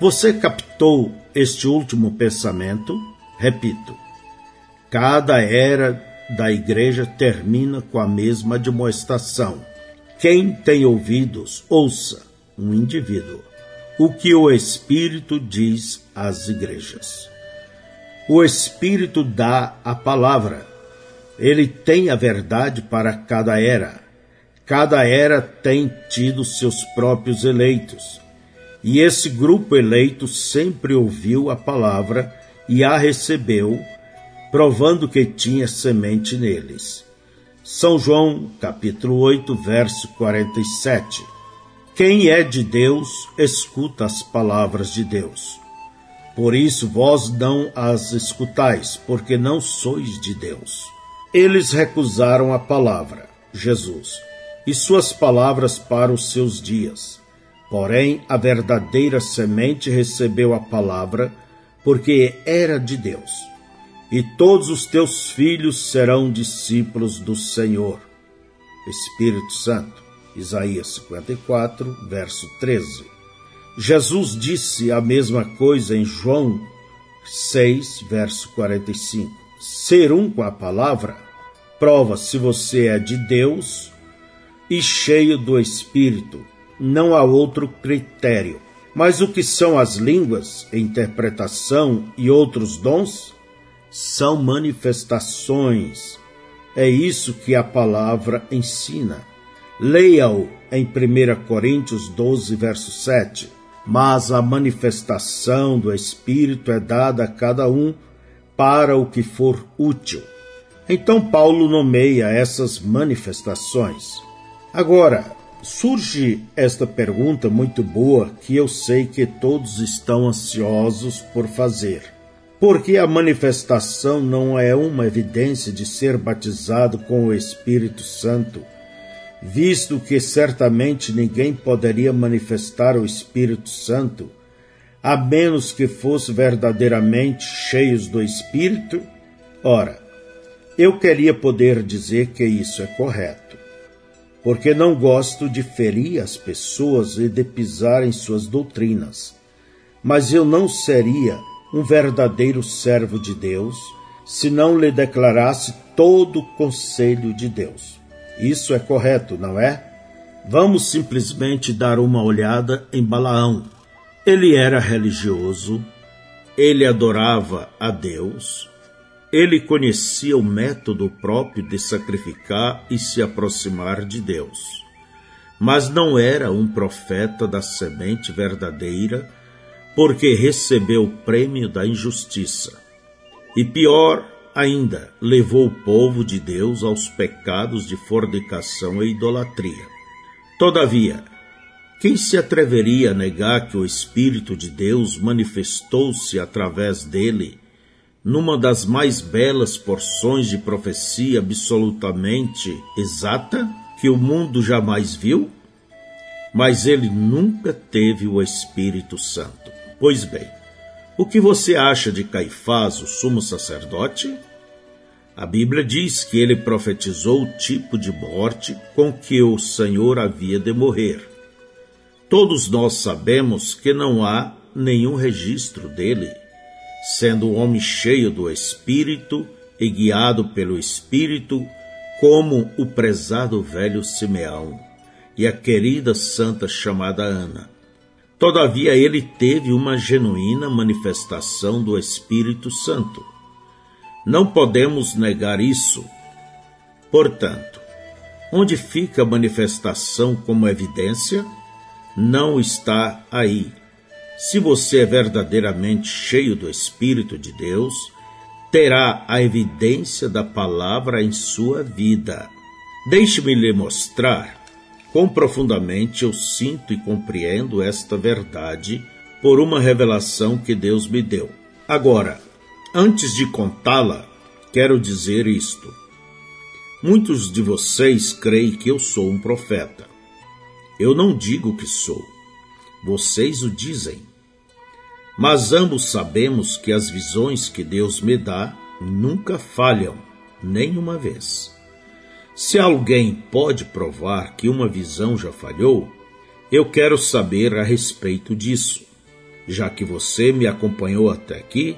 Você captou este último pensamento? Repito, cada era da igreja termina com a mesma demonstração. Quem tem ouvidos, ouça um indivíduo o que o Espírito diz às igrejas. O Espírito dá a palavra. Ele tem a verdade para cada era. Cada era tem tido seus próprios eleitos. E esse grupo eleito sempre ouviu a palavra e a recebeu, provando que tinha semente neles. São João, capítulo 8, verso 47. Quem é de Deus, escuta as palavras de Deus. Por isso vós não as escutais, porque não sois de Deus. Eles recusaram a palavra, Jesus, e suas palavras para os seus dias. Porém, a verdadeira semente recebeu a palavra, porque era de Deus. E todos os teus filhos serão discípulos do Senhor. Espírito Santo. Isaías 54, verso 13. Jesus disse a mesma coisa em João 6, verso 45. Ser um com a palavra prova se você é de Deus e cheio do Espírito. Não há outro critério. Mas o que são as línguas, interpretação e outros dons? São manifestações. É isso que a palavra ensina. Leia-o em 1 Coríntios 12, verso 7. Mas a manifestação do Espírito é dada a cada um para o que for útil. Então Paulo nomeia essas manifestações. Agora, surge esta pergunta muito boa que eu sei que todos estão ansiosos por fazer. Por que a manifestação não é uma evidência de ser batizado com o Espírito Santo? visto que certamente ninguém poderia manifestar o Espírito Santo, a menos que fosse verdadeiramente cheios do Espírito? Ora, eu queria poder dizer que isso é correto, porque não gosto de ferir as pessoas e de pisar em suas doutrinas, mas eu não seria um verdadeiro servo de Deus se não lhe declarasse todo o conselho de Deus. Isso é correto, não é? Vamos simplesmente dar uma olhada em Balaão. Ele era religioso, ele adorava a Deus, ele conhecia o método próprio de sacrificar e se aproximar de Deus. Mas não era um profeta da semente verdadeira, porque recebeu o prêmio da injustiça. E pior, ainda levou o povo de Deus aos pecados de fornicação e idolatria. Todavia, quem se atreveria a negar que o Espírito de Deus manifestou-se através dele numa das mais belas porções de profecia absolutamente exata que o mundo jamais viu? Mas ele nunca teve o Espírito Santo. Pois bem, o que você acha de Caifás, o sumo sacerdote? A Bíblia diz que ele profetizou o tipo de morte com que o Senhor havia de morrer. Todos nós sabemos que não há nenhum registro dele, sendo um homem cheio do Espírito e guiado pelo Espírito, como o prezado velho Simeão e a querida santa chamada Ana. Todavia, ele teve uma genuína manifestação do Espírito Santo. Não podemos negar isso. Portanto, onde fica a manifestação como evidência? Não está aí. Se você é verdadeiramente cheio do Espírito de Deus, terá a evidência da palavra em sua vida. Deixe-me lhe mostrar Quão profundamente eu sinto e compreendo esta verdade por uma revelação que Deus me deu. Agora, antes de contá-la, quero dizer isto. Muitos de vocês creem que eu sou um profeta. Eu não digo que sou. Vocês o dizem. Mas ambos sabemos que as visões que Deus me dá nunca falham, nem uma vez. Se alguém pode provar que uma visão já falhou, eu quero saber a respeito disso. Já que você me acompanhou até aqui,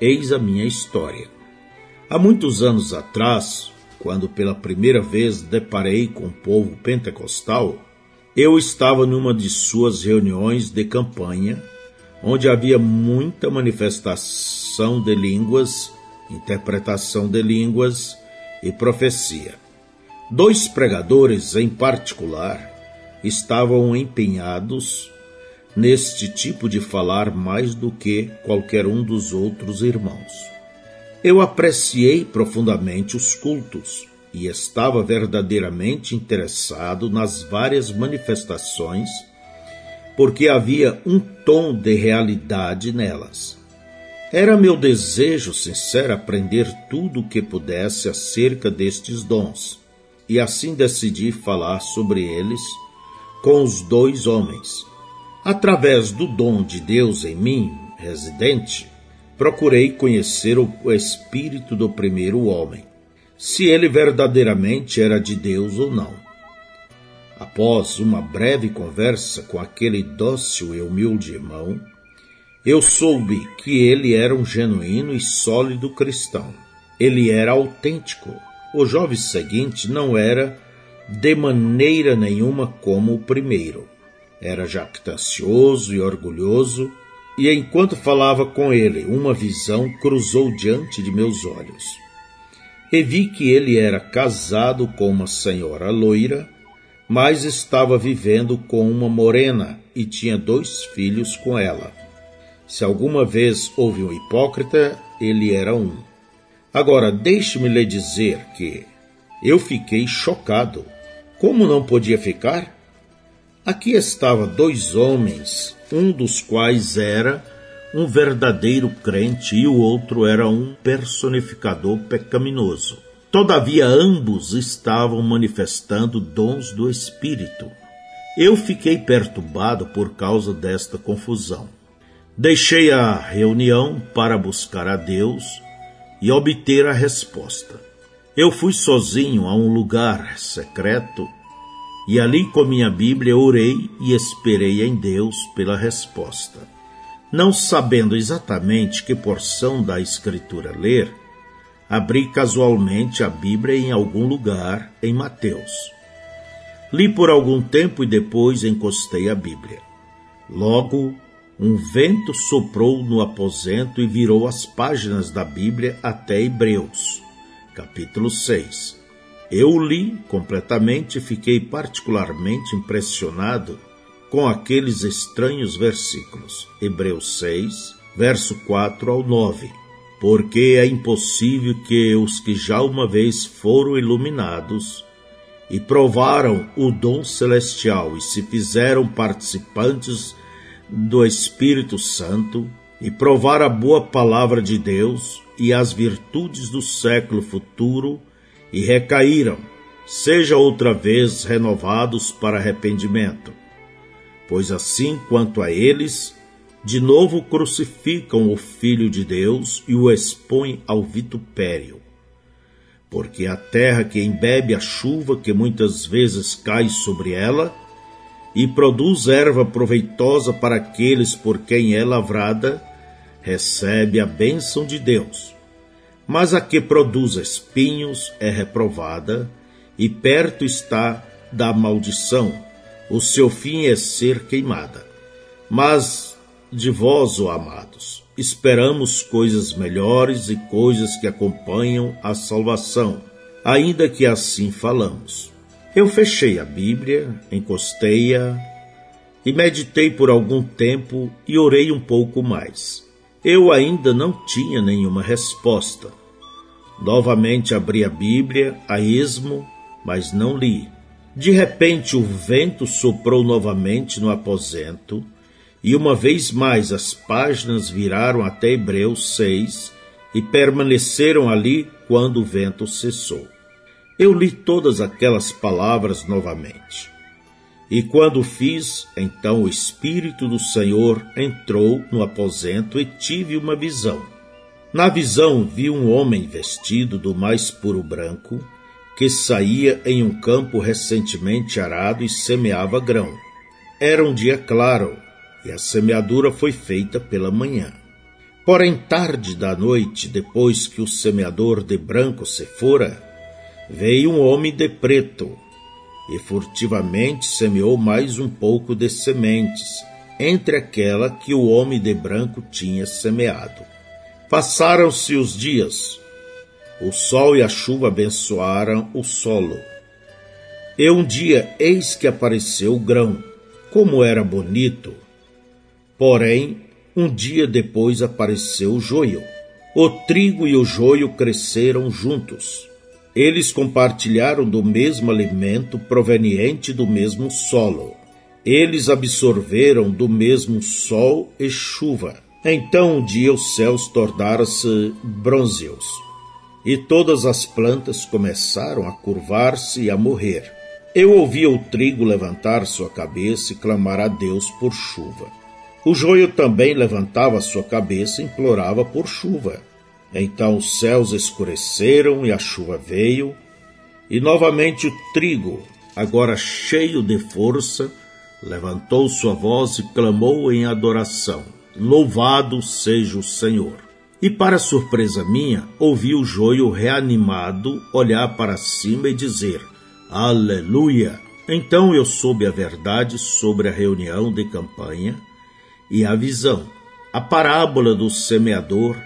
eis a minha história. Há muitos anos atrás, quando pela primeira vez deparei com o povo pentecostal, eu estava numa de suas reuniões de campanha, onde havia muita manifestação de línguas, interpretação de línguas e profecia. Dois pregadores, em particular, estavam empenhados neste tipo de falar mais do que qualquer um dos outros irmãos. Eu apreciei profundamente os cultos e estava verdadeiramente interessado nas várias manifestações, porque havia um tom de realidade nelas. Era meu desejo sincero aprender tudo o que pudesse acerca destes dons e assim decidi falar sobre eles com os dois homens. Através do dom de Deus em mim, residente, procurei conhecer o espírito do primeiro homem, se ele verdadeiramente era de Deus ou não. Após uma breve conversa com aquele dócil e humilde irmão, eu soube que ele era um genuíno e sólido cristão. Ele era autêntico o jovem seguinte não era de maneira nenhuma como o primeiro. Era jactancioso e orgulhoso, e enquanto falava com ele, uma visão cruzou diante de meus olhos. E vi que ele era casado com uma senhora loira, mas estava vivendo com uma morena e tinha dois filhos com ela. Se alguma vez houve um hipócrita, ele era um. Agora, deixe-me lhe dizer que eu fiquei chocado. Como não podia ficar? Aqui estavam dois homens, um dos quais era um verdadeiro crente e o outro era um personificador pecaminoso. Todavia, ambos estavam manifestando dons do Espírito. Eu fiquei perturbado por causa desta confusão. Deixei a reunião para buscar a Deus e obter a resposta. Eu fui sozinho a um lugar secreto e ali com minha Bíblia orei e esperei em Deus pela resposta. Não sabendo exatamente que porção da Escritura ler, abri casualmente a Bíblia em algum lugar em Mateus. Li por algum tempo e depois encostei a Bíblia. Logo um vento soprou no aposento e virou as páginas da Bíblia até Hebreus, capítulo 6. Eu li completamente e fiquei particularmente impressionado com aqueles estranhos versículos. Hebreus 6, verso 4 ao 9. Porque é impossível que os que já uma vez foram iluminados e provaram o dom celestial e se fizeram participantes do Espírito Santo e provar a boa palavra de Deus e as virtudes do século futuro e recaíram, seja outra vez renovados para arrependimento. Pois assim quanto a eles, de novo crucificam o Filho de Deus e o expõem ao vitupério. Porque a terra que embebe a chuva que muitas vezes cai sobre ela, e produz erva proveitosa para aqueles por quem é lavrada, recebe a bênção de Deus. Mas a que produz espinhos é reprovada, e perto está da maldição, o seu fim é ser queimada. Mas de vós, ó amados, esperamos coisas melhores e coisas que acompanham a salvação, ainda que assim falamos. Eu fechei a Bíblia, encostei-a e meditei por algum tempo e orei um pouco mais. Eu ainda não tinha nenhuma resposta. Novamente abri a Bíblia a esmo, mas não li. De repente o vento soprou novamente no aposento, e uma vez mais as páginas viraram até Hebreus 6 e permaneceram ali quando o vento cessou. Eu li todas aquelas palavras novamente. E quando fiz, então o Espírito do Senhor entrou no aposento e tive uma visão. Na visão vi um homem vestido do mais puro branco, que saía em um campo recentemente arado e semeava grão. Era um dia claro, e a semeadura foi feita pela manhã. Porém, tarde da noite, depois que o semeador de branco se fora, veio um homem de preto e furtivamente semeou mais um pouco de sementes entre aquela que o homem de branco tinha semeado. Passaram-se os dias, o sol e a chuva abençoaram o solo. E um dia eis que apareceu o grão, como era bonito. Porém, um dia depois apareceu o joio. O trigo e o joio cresceram juntos. Eles compartilharam do mesmo alimento proveniente do mesmo solo. Eles absorveram do mesmo sol e chuva. Então um dia os céus tornaram-se brônzeos e todas as plantas começaram a curvar-se e a morrer. Eu ouvia o trigo levantar sua cabeça e clamar a Deus por chuva. O joio também levantava sua cabeça e implorava por chuva. Então os céus escureceram e a chuva veio, e novamente o trigo, agora cheio de força, levantou sua voz e clamou em adoração: Louvado seja o Senhor! E para surpresa minha, ouvi o joio reanimado olhar para cima e dizer: Aleluia! Então eu soube a verdade sobre a reunião de campanha e a visão, a parábola do semeador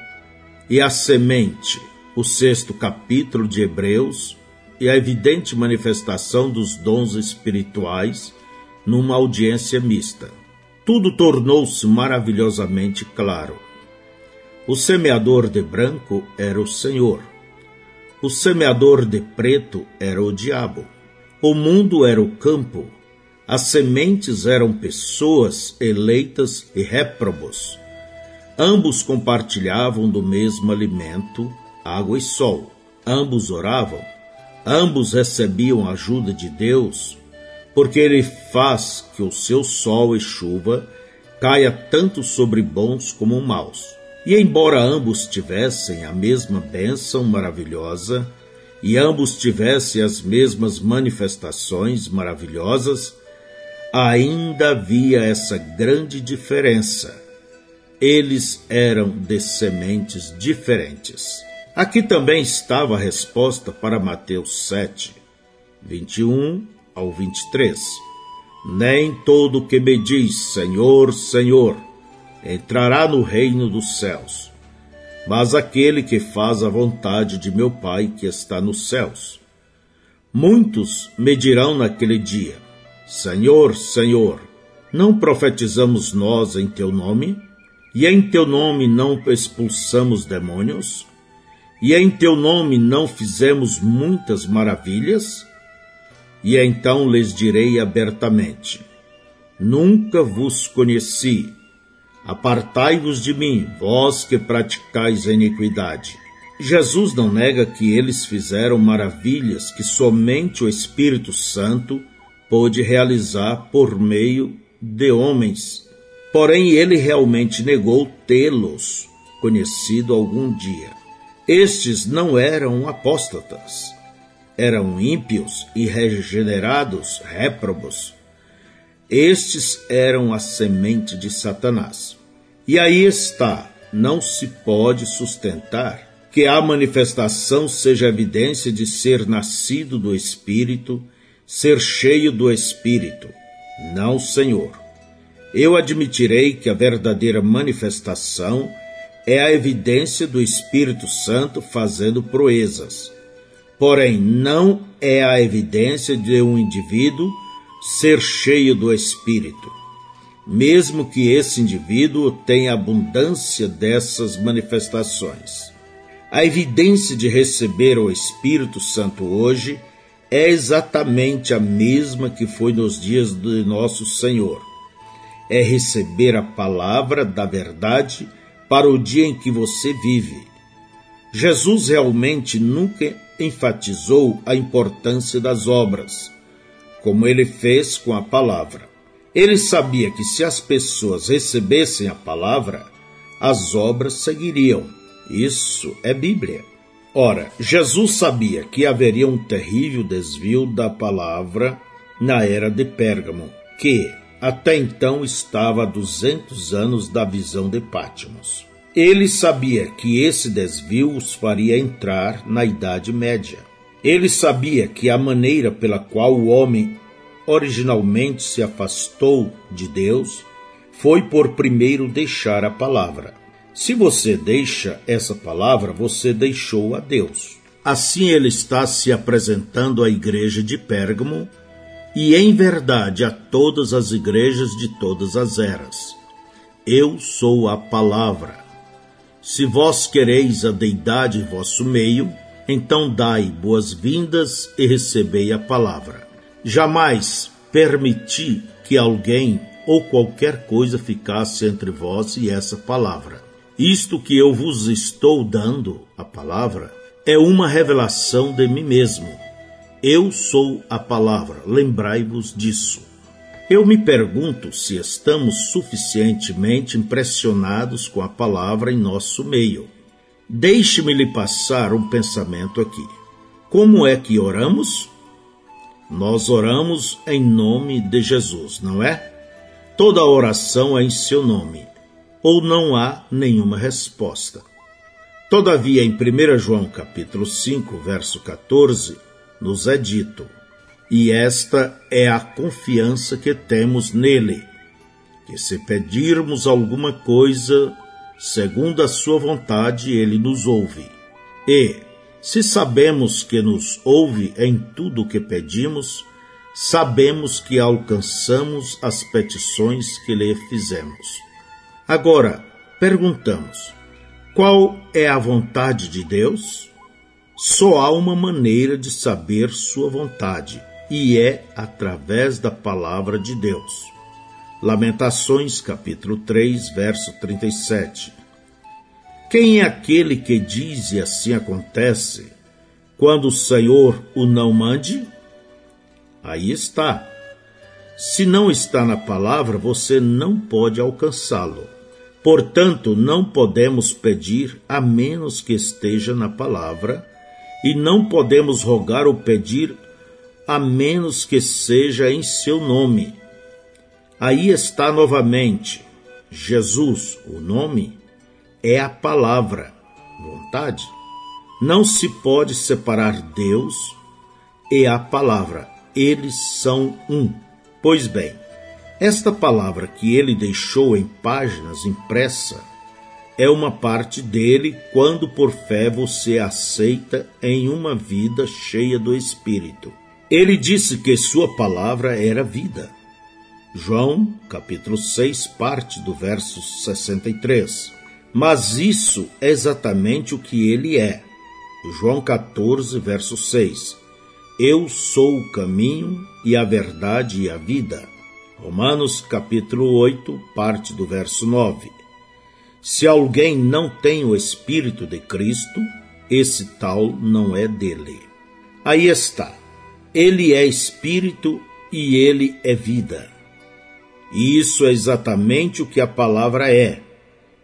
e a semente, o sexto capítulo de Hebreus e a evidente manifestação dos dons espirituais numa audiência mista. Tudo tornou-se maravilhosamente claro. O semeador de branco era o Senhor. O semeador de preto era o diabo. O mundo era o campo. As sementes eram pessoas eleitas e réprobos. Ambos compartilhavam do mesmo alimento, água e sol. Ambos oravam. Ambos recebiam a ajuda de Deus, porque Ele faz que o seu sol e chuva caia tanto sobre bons como maus. E embora ambos tivessem a mesma bênção maravilhosa, e ambos tivessem as mesmas manifestações maravilhosas, ainda havia essa grande diferença. Eles eram de sementes diferentes. Aqui também estava a resposta para Mateus 7, 21 ao 23. Nem todo que me diz Senhor, Senhor entrará no reino dos céus, mas aquele que faz a vontade de meu Pai que está nos céus. Muitos me dirão naquele dia: Senhor, Senhor, não profetizamos nós em teu nome? E em teu nome não expulsamos demônios? E em teu nome não fizemos muitas maravilhas? E então lhes direi abertamente: Nunca vos conheci Apartai-vos de mim, vós que praticais a iniquidade. Jesus não nega que eles fizeram maravilhas que somente o Espírito Santo pôde realizar por meio de homens. Porém, ele realmente negou tê-los conhecido algum dia. Estes não eram apóstatas, eram ímpios e regenerados réprobos. Estes eram a semente de Satanás. E aí está, não se pode sustentar que a manifestação seja evidência de ser nascido do Espírito, ser cheio do Espírito. Não, Senhor. Eu admitirei que a verdadeira manifestação é a evidência do Espírito Santo fazendo proezas. Porém, não é a evidência de um indivíduo ser cheio do Espírito mesmo que esse indivíduo tenha abundância dessas manifestações. A evidência de receber o Espírito Santo hoje é exatamente a mesma que foi nos dias de nosso Senhor. É receber a palavra da verdade para o dia em que você vive. Jesus realmente nunca enfatizou a importância das obras, como ele fez com a palavra. Ele sabia que se as pessoas recebessem a palavra, as obras seguiriam. Isso é Bíblia. Ora, Jesus sabia que haveria um terrível desvio da palavra na era de Pérgamo, que, até então estava a 200 anos da visão de Pátimos. Ele sabia que esse desvio os faria entrar na Idade Média. Ele sabia que a maneira pela qual o homem originalmente se afastou de Deus foi por primeiro deixar a palavra. Se você deixa essa palavra, você deixou a Deus. Assim ele está se apresentando à igreja de Pérgamo e em verdade a todas as igrejas de todas as eras. Eu sou a palavra. Se vós quereis a deidade em vosso meio, então dai boas-vindas e recebei a palavra. Jamais permiti que alguém ou qualquer coisa ficasse entre vós e essa palavra. Isto que eu vos estou dando, a palavra, é uma revelação de mim mesmo. Eu sou a palavra, lembrai-vos disso. Eu me pergunto se estamos suficientemente impressionados com a palavra em nosso meio. Deixe-me lhe passar um pensamento aqui. Como é que oramos? Nós oramos em nome de Jesus, não é? Toda oração é em seu nome ou não há nenhuma resposta. Todavia, em 1 João capítulo 5, verso 14, nos é dito: "E esta é a confiança que temos nele, que se pedirmos alguma coisa segundo a sua vontade, ele nos ouve. E, se sabemos que nos ouve em tudo o que pedimos, sabemos que alcançamos as petições que lhe fizemos. Agora, perguntamos: qual é a vontade de Deus? Só há uma maneira de saber sua vontade, e é através da palavra de Deus. Lamentações, capítulo 3, verso 37. Quem é aquele que diz e assim acontece, quando o Senhor o não mande? Aí está. Se não está na palavra, você não pode alcançá-lo. Portanto, não podemos pedir a menos que esteja na palavra, e não podemos rogar ou pedir a menos que seja em seu nome. Aí está novamente. Jesus, o nome, é a palavra, vontade. Não se pode separar Deus e a palavra, eles são um. Pois bem, esta palavra que ele deixou em páginas impressa é uma parte dele quando por fé você aceita em uma vida cheia do Espírito. Ele disse que sua palavra era vida. João, capítulo 6, parte do verso 63. Mas isso é exatamente o que ele é. João 14, verso 6. Eu sou o caminho e a verdade e a vida. Romanos capítulo 8, parte do verso 9. Se alguém não tem o Espírito de Cristo, esse tal não é dele. Aí está. Ele é Espírito e ele é vida. E isso é exatamente o que a palavra é.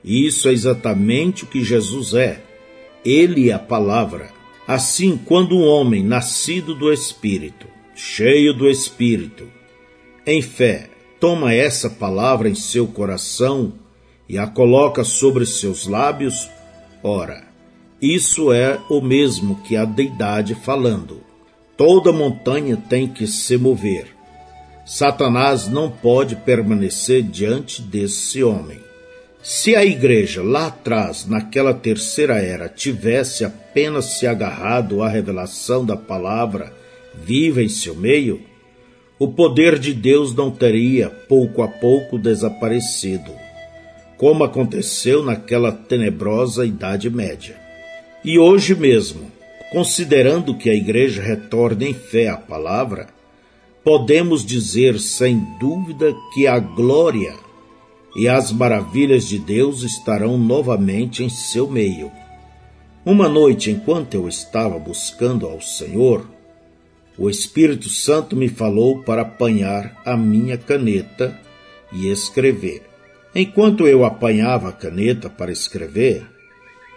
Isso é exatamente o que Jesus é. Ele é a palavra. Assim, quando um homem nascido do Espírito, cheio do Espírito, em fé, toma essa palavra em seu coração e a coloca sobre seus lábios, ora, isso é o mesmo que a deidade falando. Toda montanha tem que se mover. Satanás não pode permanecer diante desse homem. Se a igreja lá atrás, naquela terceira era, tivesse apenas se agarrado à revelação da palavra viva em seu meio, o poder de Deus não teria, pouco a pouco, desaparecido, como aconteceu naquela tenebrosa Idade Média. E hoje mesmo, considerando que a Igreja retorne em fé à palavra, podemos dizer sem dúvida que a glória e as maravilhas de Deus estarão novamente em seu meio. Uma noite, enquanto eu estava buscando ao Senhor, o Espírito Santo me falou para apanhar a minha caneta e escrever. Enquanto eu apanhava a caneta para escrever,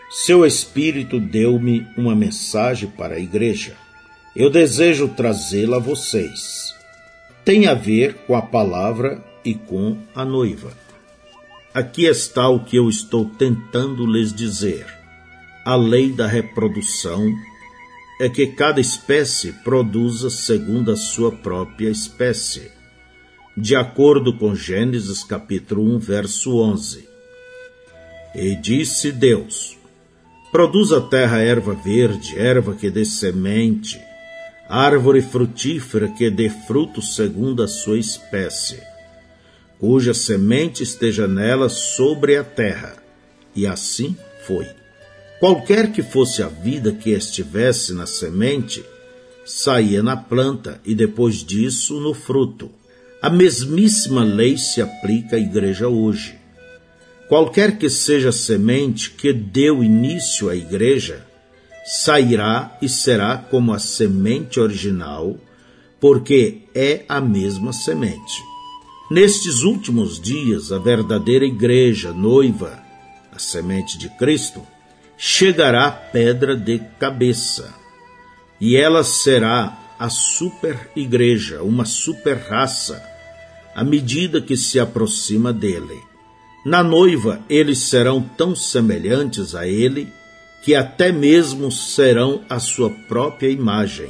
seu Espírito deu-me uma mensagem para a igreja. Eu desejo trazê-la a vocês. Tem a ver com a palavra e com a noiva. Aqui está o que eu estou tentando lhes dizer. A lei da reprodução é que cada espécie produza segundo a sua própria espécie, de acordo com Gênesis capítulo 1, verso 11. E disse Deus: Produz a terra erva verde, erva que dê semente, árvore frutífera que dê fruto segundo a sua espécie, cuja semente esteja nela sobre a terra. E assim foi. Qualquer que fosse a vida que estivesse na semente, saía na planta e depois disso no fruto. A mesmíssima lei se aplica à igreja hoje. Qualquer que seja a semente que deu início à igreja, sairá e será como a semente original, porque é a mesma semente. Nestes últimos dias, a verdadeira igreja, noiva, a semente de Cristo, chegará pedra de cabeça, e ela será a super igreja, uma super raça, à medida que se aproxima dele. Na noiva, eles serão tão semelhantes a ele que até mesmo serão a sua própria imagem.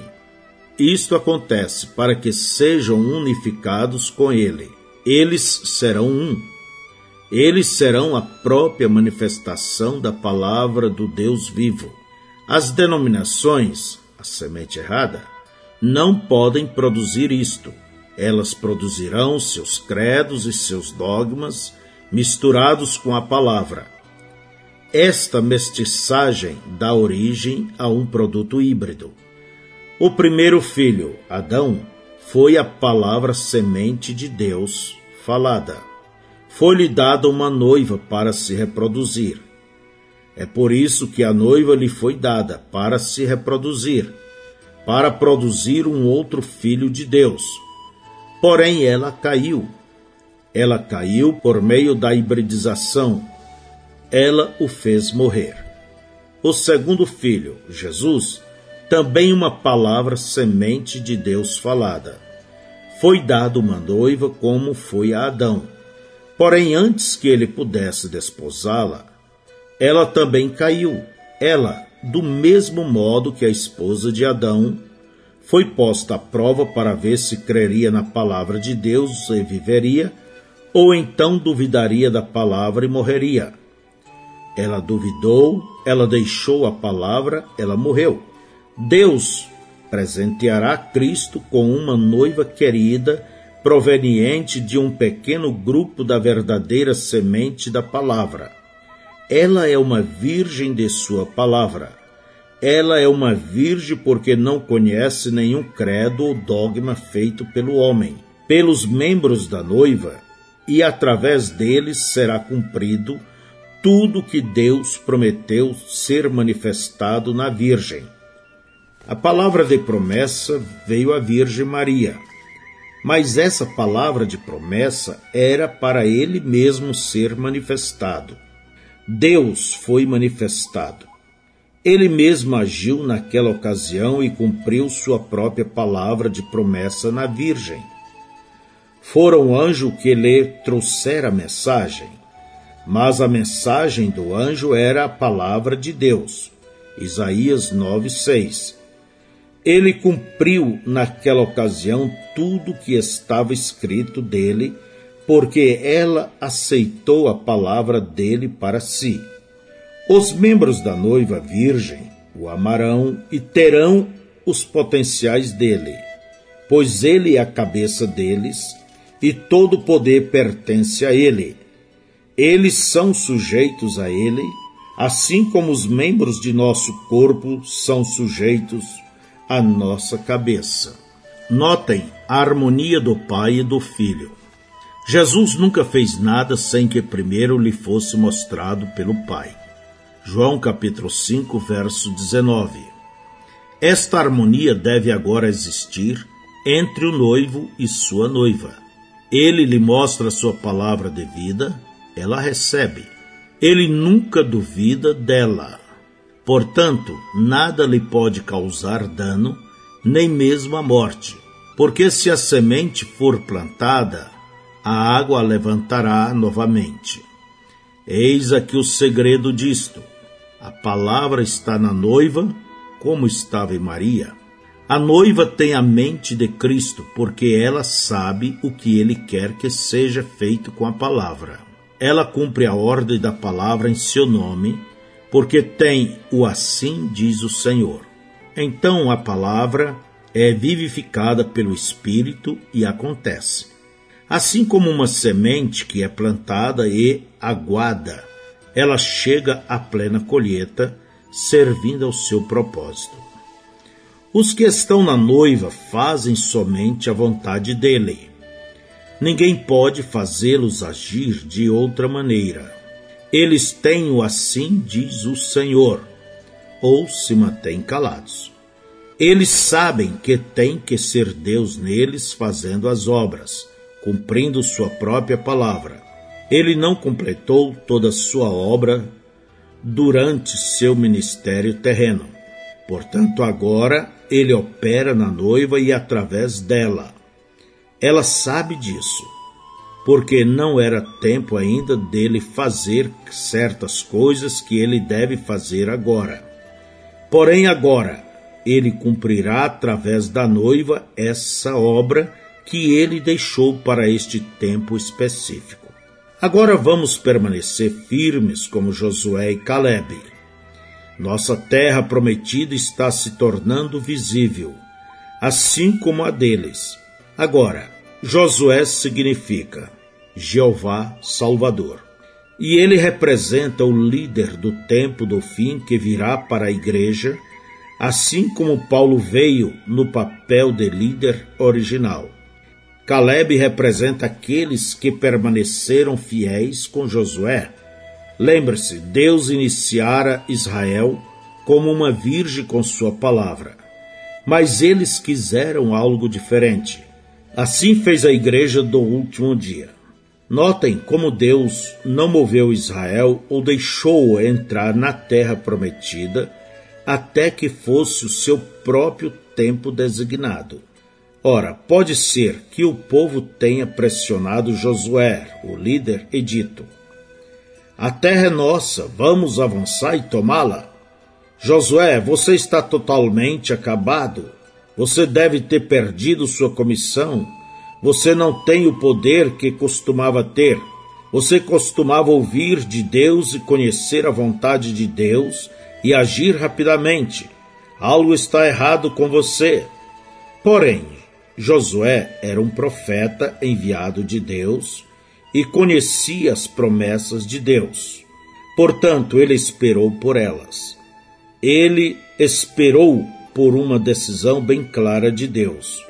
Isto acontece para que sejam unificados com ele. Eles serão um. Eles serão a própria manifestação da palavra do Deus vivo. As denominações, a semente errada, não podem produzir isto. Elas produzirão seus credos e seus dogmas misturados com a palavra. Esta mestiçagem dá origem a um produto híbrido. O primeiro filho, Adão, foi a palavra semente de Deus falada. Foi-lhe dada uma noiva para se reproduzir. É por isso que a noiva lhe foi dada para se reproduzir, para produzir um outro filho de Deus. Porém, ela caiu ela caiu por meio da hibridização. Ela o fez morrer. O segundo filho, Jesus, também uma palavra semente de Deus falada. Foi dado uma noiva como foi a Adão. Porém, antes que ele pudesse desposá-la, ela também caiu. Ela, do mesmo modo que a esposa de Adão, foi posta à prova para ver se creria na palavra de Deus e viveria ou então duvidaria da palavra e morreria. Ela duvidou, ela deixou a palavra, ela morreu. Deus presenteará Cristo com uma noiva querida, proveniente de um pequeno grupo da verdadeira semente da palavra. Ela é uma virgem de sua palavra. Ela é uma virgem porque não conhece nenhum credo ou dogma feito pelo homem. Pelos membros da noiva, e através deles será cumprido tudo que Deus prometeu ser manifestado na Virgem. A palavra de promessa veio à Virgem Maria, mas essa palavra de promessa era para ele mesmo ser manifestado. Deus foi manifestado. Ele mesmo agiu naquela ocasião e cumpriu sua própria palavra de promessa na Virgem fora o anjo que lhe trouxera a mensagem, mas a mensagem do anjo era a palavra de Deus. Isaías 9:6. Ele cumpriu naquela ocasião tudo que estava escrito dele, porque ela aceitou a palavra dele para si. Os membros da noiva virgem o amarão e terão os potenciais dele, pois ele é a cabeça deles e todo poder pertence a Ele. Eles são sujeitos a Ele, assim como os membros de nosso corpo são sujeitos à nossa cabeça. Notem a harmonia do Pai e do Filho. Jesus nunca fez nada sem que primeiro lhe fosse mostrado pelo Pai. João capítulo 5, verso 19. Esta harmonia deve agora existir entre o noivo e sua noiva. Ele lhe mostra a sua palavra de vida, ela recebe. Ele nunca duvida dela. Portanto, nada lhe pode causar dano, nem mesmo a morte. Porque se a semente for plantada, a água a levantará novamente. Eis aqui o segredo disto. A palavra está na noiva, como estava em Maria. A noiva tem a mente de Cristo, porque ela sabe o que ele quer que seja feito com a palavra. Ela cumpre a ordem da palavra em seu nome, porque tem o assim diz o Senhor. Então a palavra é vivificada pelo Espírito e acontece. Assim como uma semente que é plantada e aguada, ela chega à plena colheita, servindo ao seu propósito. Os que estão na noiva fazem somente a vontade dele. Ninguém pode fazê-los agir de outra maneira. Eles têm o assim diz o Senhor, ou se mantêm calados. Eles sabem que tem que ser Deus neles fazendo as obras, cumprindo sua própria palavra. Ele não completou toda a sua obra durante seu ministério terreno. Portanto, agora ele opera na noiva e através dela. Ela sabe disso, porque não era tempo ainda dele fazer certas coisas que ele deve fazer agora. Porém, agora, ele cumprirá através da noiva essa obra que ele deixou para este tempo específico. Agora vamos permanecer firmes como Josué e Caleb nossa terra prometida está se tornando visível, assim como a deles. Agora, Josué significa Jeová Salvador. E ele representa o líder do tempo do fim que virá para a igreja, assim como Paulo veio no papel de líder original. Caleb representa aqueles que permaneceram fiéis com Josué Lembre-se, Deus iniciara Israel como uma virgem com sua palavra. Mas eles quiseram algo diferente. Assim fez a igreja do último dia. Notem como Deus não moveu Israel ou deixou-o entrar na terra prometida até que fosse o seu próprio tempo designado. Ora, pode ser que o povo tenha pressionado Josué, o líder, e dito: a terra é nossa, vamos avançar e tomá-la. Josué, você está totalmente acabado. Você deve ter perdido sua comissão. Você não tem o poder que costumava ter. Você costumava ouvir de Deus e conhecer a vontade de Deus e agir rapidamente. Algo está errado com você. Porém, Josué era um profeta enviado de Deus e conhecia as promessas de Deus. Portanto, ele esperou por elas. Ele esperou por uma decisão bem clara de Deus.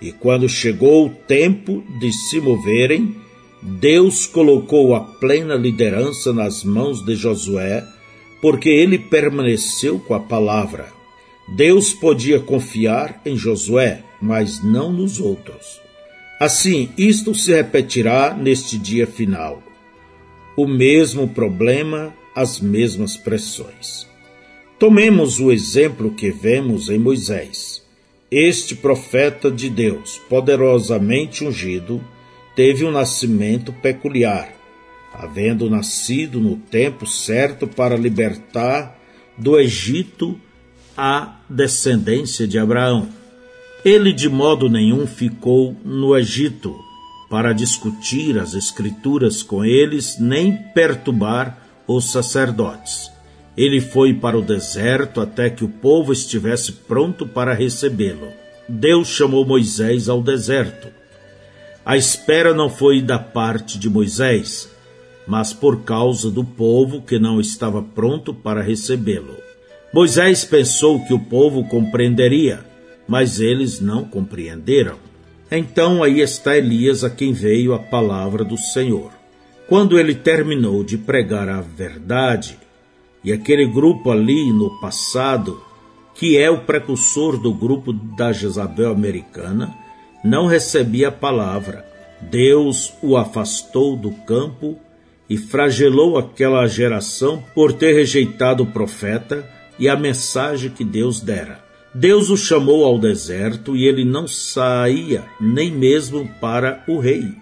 E quando chegou o tempo de se moverem, Deus colocou a plena liderança nas mãos de Josué, porque ele permaneceu com a palavra. Deus podia confiar em Josué, mas não nos outros. Assim, isto se repetirá neste dia final. O mesmo problema, as mesmas pressões. Tomemos o exemplo que vemos em Moisés. Este profeta de Deus, poderosamente ungido, teve um nascimento peculiar, havendo nascido no tempo certo para libertar do Egito a descendência de Abraão. Ele de modo nenhum ficou no Egito para discutir as Escrituras com eles, nem perturbar os sacerdotes. Ele foi para o deserto até que o povo estivesse pronto para recebê-lo. Deus chamou Moisés ao deserto. A espera não foi da parte de Moisés, mas por causa do povo que não estava pronto para recebê-lo. Moisés pensou que o povo compreenderia mas eles não compreenderam. Então aí está Elias a quem veio a palavra do Senhor. Quando ele terminou de pregar a verdade, e aquele grupo ali no passado, que é o precursor do grupo da Jezabel americana, não recebia a palavra. Deus o afastou do campo e fragelou aquela geração por ter rejeitado o profeta e a mensagem que Deus dera. Deus o chamou ao deserto e ele não saía nem mesmo para o rei.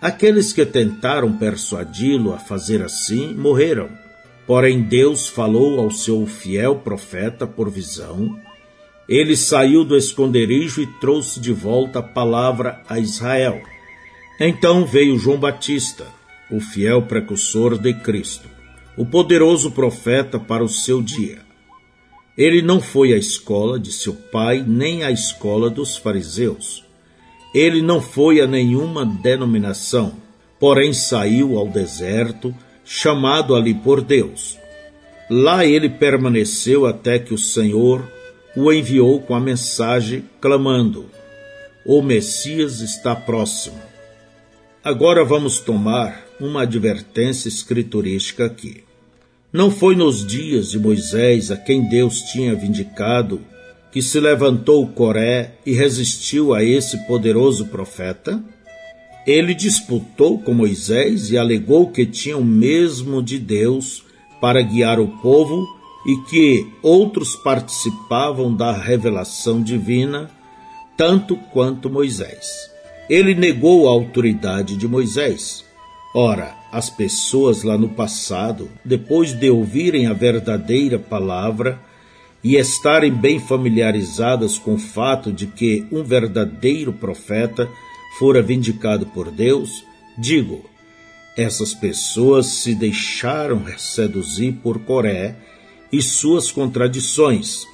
Aqueles que tentaram persuadi-lo a fazer assim morreram. Porém, Deus falou ao seu fiel profeta por visão. Ele saiu do esconderijo e trouxe de volta a palavra a Israel. Então veio João Batista, o fiel precursor de Cristo, o poderoso profeta para o seu dia. Ele não foi à escola de seu pai, nem à escola dos fariseus. Ele não foi a nenhuma denominação, porém saiu ao deserto chamado ali por Deus. Lá ele permaneceu até que o Senhor o enviou com a mensagem, clamando: O Messias está próximo. Agora vamos tomar uma advertência escriturística aqui. Não foi nos dias de Moisés, a quem Deus tinha vindicado, que se levantou Coré e resistiu a esse poderoso profeta? Ele disputou com Moisés e alegou que tinha o mesmo de Deus para guiar o povo e que outros participavam da revelação divina tanto quanto Moisés. Ele negou a autoridade de Moisés. Ora, as pessoas lá no passado, depois de ouvirem a verdadeira palavra e estarem bem familiarizadas com o fato de que um verdadeiro profeta fora vindicado por Deus, digo, essas pessoas se deixaram seduzir por Coré e suas contradições.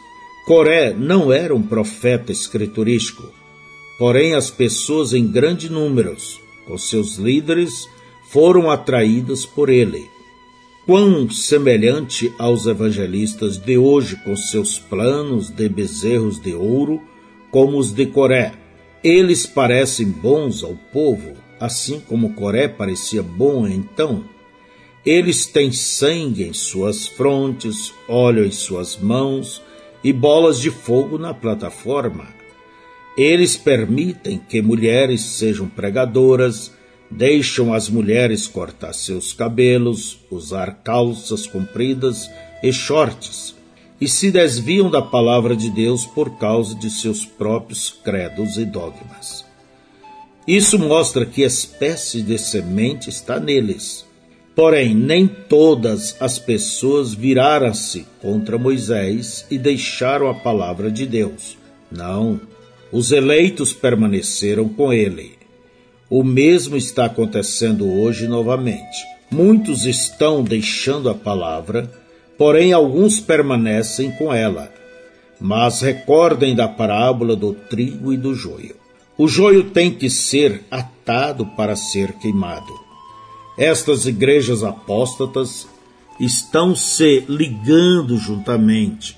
Coré não era um profeta escriturístico, porém as pessoas em grande números, com seus líderes, foram atraídas por ele. Quão semelhante aos evangelistas de hoje com seus planos de bezerros de ouro, como os de Coré eles parecem bons ao povo, assim como Coré parecia bom então. Eles têm sangue em suas frontes, óleo em suas mãos e bolas de fogo na plataforma. Eles permitem que mulheres sejam pregadoras, deixam as mulheres cortar seus cabelos, usar calças compridas e shorts e se desviam da palavra de Deus por causa de seus próprios credos e dogmas. Isso mostra que espécie de semente está neles. Porém, nem todas as pessoas viraram-se contra Moisés e deixaram a palavra de Deus. Não, os eleitos permaneceram com ele. O mesmo está acontecendo hoje novamente. Muitos estão deixando a palavra porém alguns permanecem com ela. Mas recordem da parábola do trigo e do joio. O joio tem que ser atado para ser queimado. Estas igrejas apóstatas estão se ligando juntamente,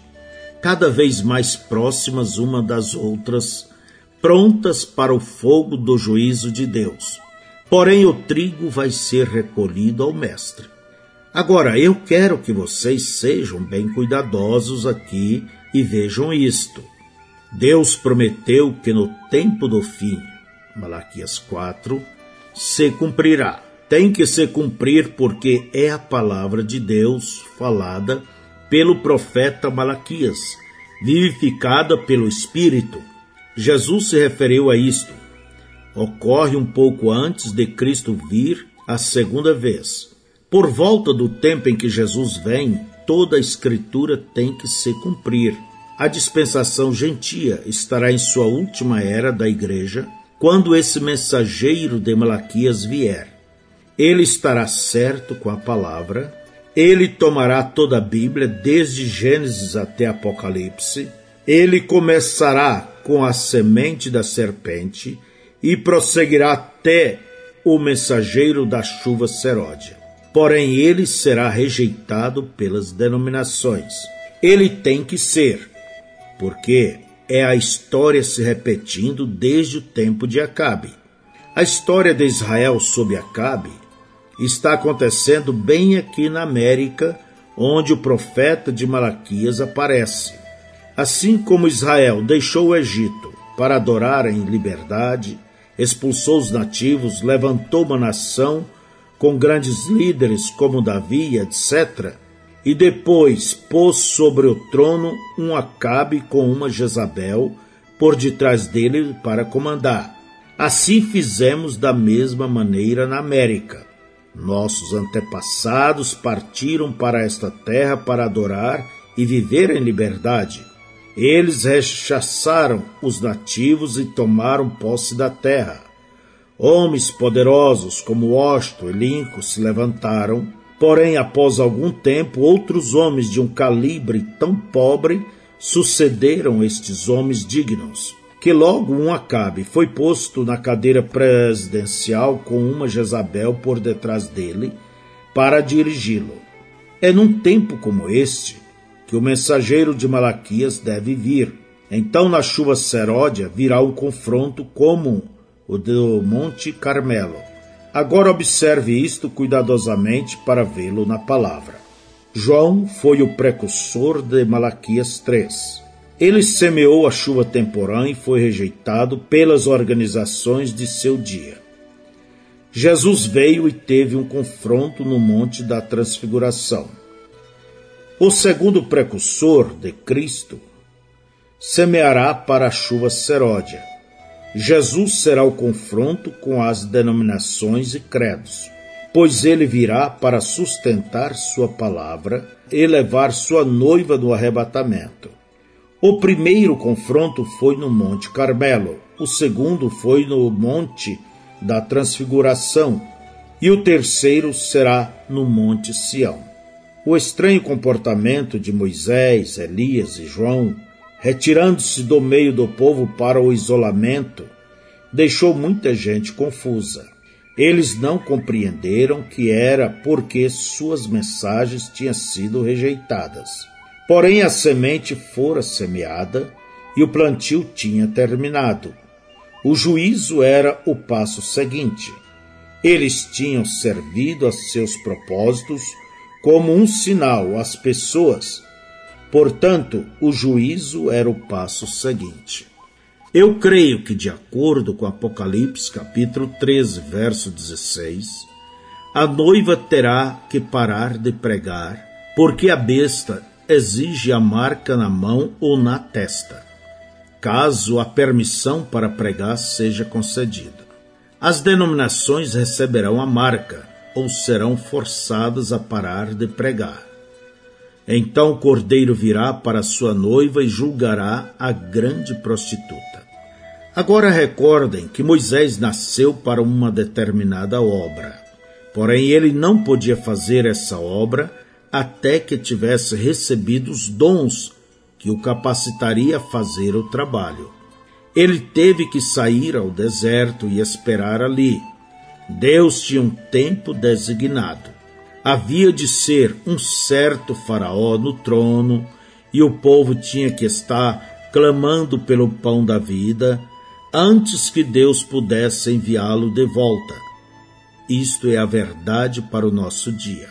cada vez mais próximas uma das outras, prontas para o fogo do juízo de Deus. Porém, o trigo vai ser recolhido ao Mestre. Agora, eu quero que vocês sejam bem cuidadosos aqui e vejam isto. Deus prometeu que no tempo do fim, Malaquias 4, se cumprirá. Tem que se cumprir porque é a palavra de Deus falada pelo profeta Malaquias, vivificada pelo Espírito. Jesus se referiu a isto. Ocorre um pouco antes de Cristo vir a segunda vez. Por volta do tempo em que Jesus vem, toda a Escritura tem que se cumprir. A dispensação gentia estará em sua última era da Igreja, quando esse mensageiro de Malaquias vier. Ele estará certo com a palavra, ele tomará toda a Bíblia, desde Gênesis até Apocalipse, ele começará com a semente da serpente e prosseguirá até o mensageiro da chuva seródia porém ele será rejeitado pelas denominações. Ele tem que ser, porque é a história se repetindo desde o tempo de Acabe. A história de Israel sob Acabe está acontecendo bem aqui na América, onde o profeta de Malaquias aparece. Assim como Israel deixou o Egito para adorar em liberdade, expulsou os nativos, levantou uma nação com grandes líderes como Davi, etc., e depois pôs sobre o trono um Acabe com uma Jezabel por detrás dele para comandar. Assim fizemos da mesma maneira na América. Nossos antepassados partiram para esta terra para adorar e viver em liberdade. Eles rechaçaram os nativos e tomaram posse da terra. Homens poderosos como Washington e Lincoln se levantaram, porém, após algum tempo, outros homens de um calibre tão pobre sucederam estes homens dignos, que logo um acabe foi posto na cadeira presidencial com uma Jezabel por detrás dele para dirigi-lo. É num tempo como este que o mensageiro de Malaquias deve vir. Então, na chuva seródia, virá um confronto como o do Monte Carmelo. Agora observe isto cuidadosamente para vê-lo na palavra. João foi o precursor de Malaquias 3. Ele semeou a chuva temporã e foi rejeitado pelas organizações de seu dia. Jesus veio e teve um confronto no Monte da Transfiguração. O segundo precursor de Cristo semeará para a chuva seródia. Jesus será o confronto com as denominações e credos, pois ele virá para sustentar sua palavra e levar sua noiva no arrebatamento. O primeiro confronto foi no Monte Carmelo, o segundo foi no Monte da Transfiguração e o terceiro será no Monte Sião. O estranho comportamento de Moisés, Elias e João, retirando-se do meio do povo para o isolamento, deixou muita gente confusa. Eles não compreenderam que era porque suas mensagens tinham sido rejeitadas. Porém, a semente fora semeada e o plantio tinha terminado. O juízo era o passo seguinte. Eles tinham servido a seus propósitos como um sinal às pessoas. Portanto, o juízo era o passo seguinte. Eu creio que, de acordo com Apocalipse capítulo 13, verso 16, a noiva terá que parar de pregar, porque a besta exige a marca na mão ou na testa, caso a permissão para pregar seja concedida. As denominações receberão a marca, ou serão forçadas a parar de pregar. Então o cordeiro virá para sua noiva e julgará a grande prostituta. Agora recordem que Moisés nasceu para uma determinada obra. Porém, ele não podia fazer essa obra até que tivesse recebido os dons que o capacitaria a fazer o trabalho. Ele teve que sair ao deserto e esperar ali, Deus tinha um tempo designado. Havia de ser um certo Faraó no trono e o povo tinha que estar clamando pelo pão da vida antes que Deus pudesse enviá-lo de volta. Isto é a verdade para o nosso dia.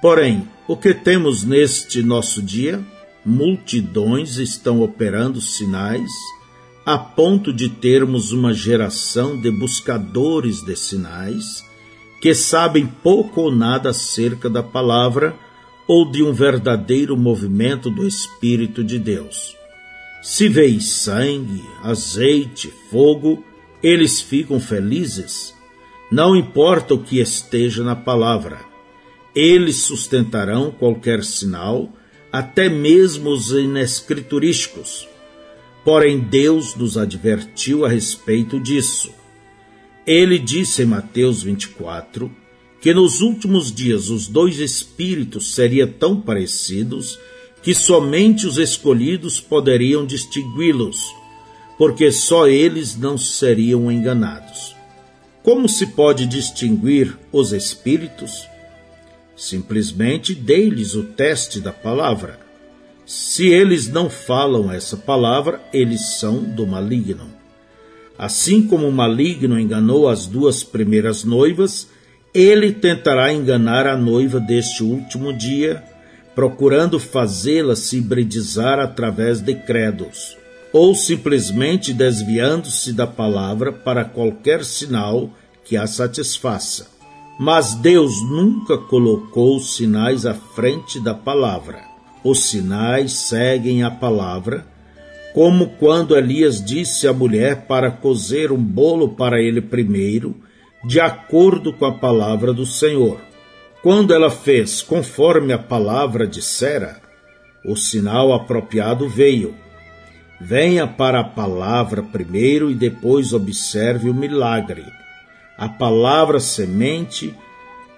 Porém, o que temos neste nosso dia? Multidões estão operando sinais a ponto de termos uma geração de buscadores de sinais que sabem pouco ou nada acerca da palavra ou de um verdadeiro movimento do Espírito de Deus. Se veem sangue, azeite, fogo, eles ficam felizes. Não importa o que esteja na palavra, eles sustentarão qualquer sinal, até mesmo os inescriturísticos Porém, Deus nos advertiu a respeito disso. Ele disse em Mateus 24 que nos últimos dias os dois espíritos seriam tão parecidos que somente os escolhidos poderiam distingui-los, porque só eles não seriam enganados. Como se pode distinguir os espíritos? Simplesmente dê-lhes o teste da palavra. Se eles não falam essa palavra, eles são do maligno. Assim como o maligno enganou as duas primeiras noivas, ele tentará enganar a noiva deste último dia, procurando fazê-la se hibridizar através de credos, ou simplesmente desviando-se da palavra para qualquer sinal que a satisfaça. Mas Deus nunca colocou sinais à frente da palavra. Os sinais seguem a palavra, como quando Elias disse à mulher para cozer um bolo para ele primeiro, de acordo com a palavra do Senhor. Quando ela fez conforme a palavra dissera, o sinal apropriado veio. Venha para a palavra primeiro e depois observe o milagre. A palavra semente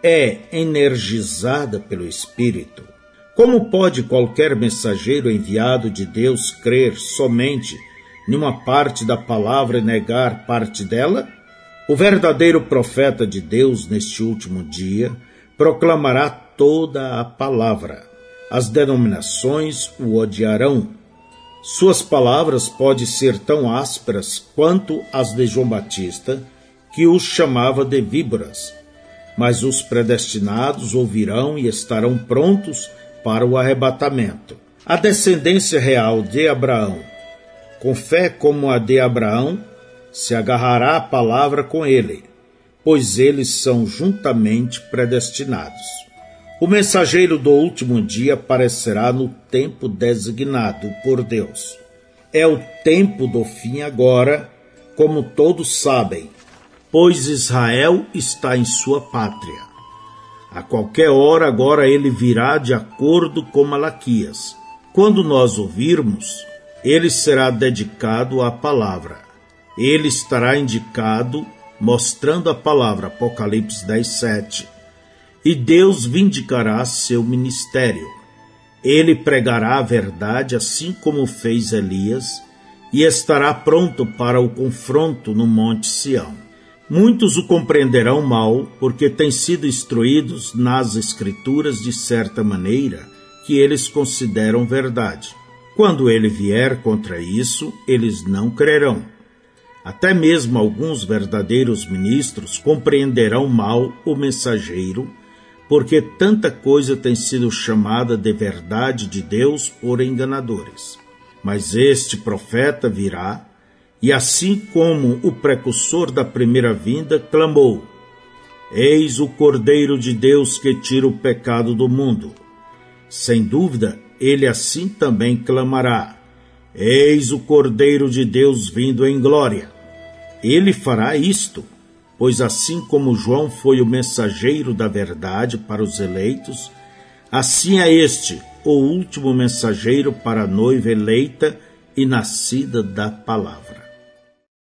é energizada pelo Espírito. Como pode qualquer mensageiro enviado de Deus crer somente numa parte da palavra e negar parte dela? O verdadeiro profeta de Deus neste último dia proclamará toda a palavra. As denominações o odiarão. Suas palavras podem ser tão ásperas quanto as de João Batista, que os chamava de víboras. Mas os predestinados ouvirão e estarão prontos para o arrebatamento. A descendência real de Abraão, com fé como a de Abraão, se agarrará à palavra com ele, pois eles são juntamente predestinados. O mensageiro do último dia aparecerá no tempo designado por Deus. É o tempo do fim agora, como todos sabem, pois Israel está em sua pátria. A qualquer hora agora ele virá de acordo com Malaquias. Quando nós ouvirmos, ele será dedicado à palavra. Ele estará indicado mostrando a palavra Apocalipse 10, 7. E Deus vindicará seu ministério. Ele pregará a verdade assim como fez Elias e estará pronto para o confronto no Monte Sião. Muitos o compreenderão mal, porque têm sido instruídos nas Escrituras de certa maneira que eles consideram verdade. Quando ele vier contra isso, eles não crerão. Até mesmo alguns verdadeiros ministros compreenderão mal o mensageiro, porque tanta coisa tem sido chamada de verdade de Deus por enganadores. Mas este profeta virá e assim como o precursor da primeira vinda clamou: Eis o Cordeiro de Deus que tira o pecado do mundo. Sem dúvida, ele assim também clamará: Eis o Cordeiro de Deus vindo em glória. Ele fará isto, pois assim como João foi o mensageiro da verdade para os eleitos, assim é este o último mensageiro para a noiva eleita e nascida da palavra.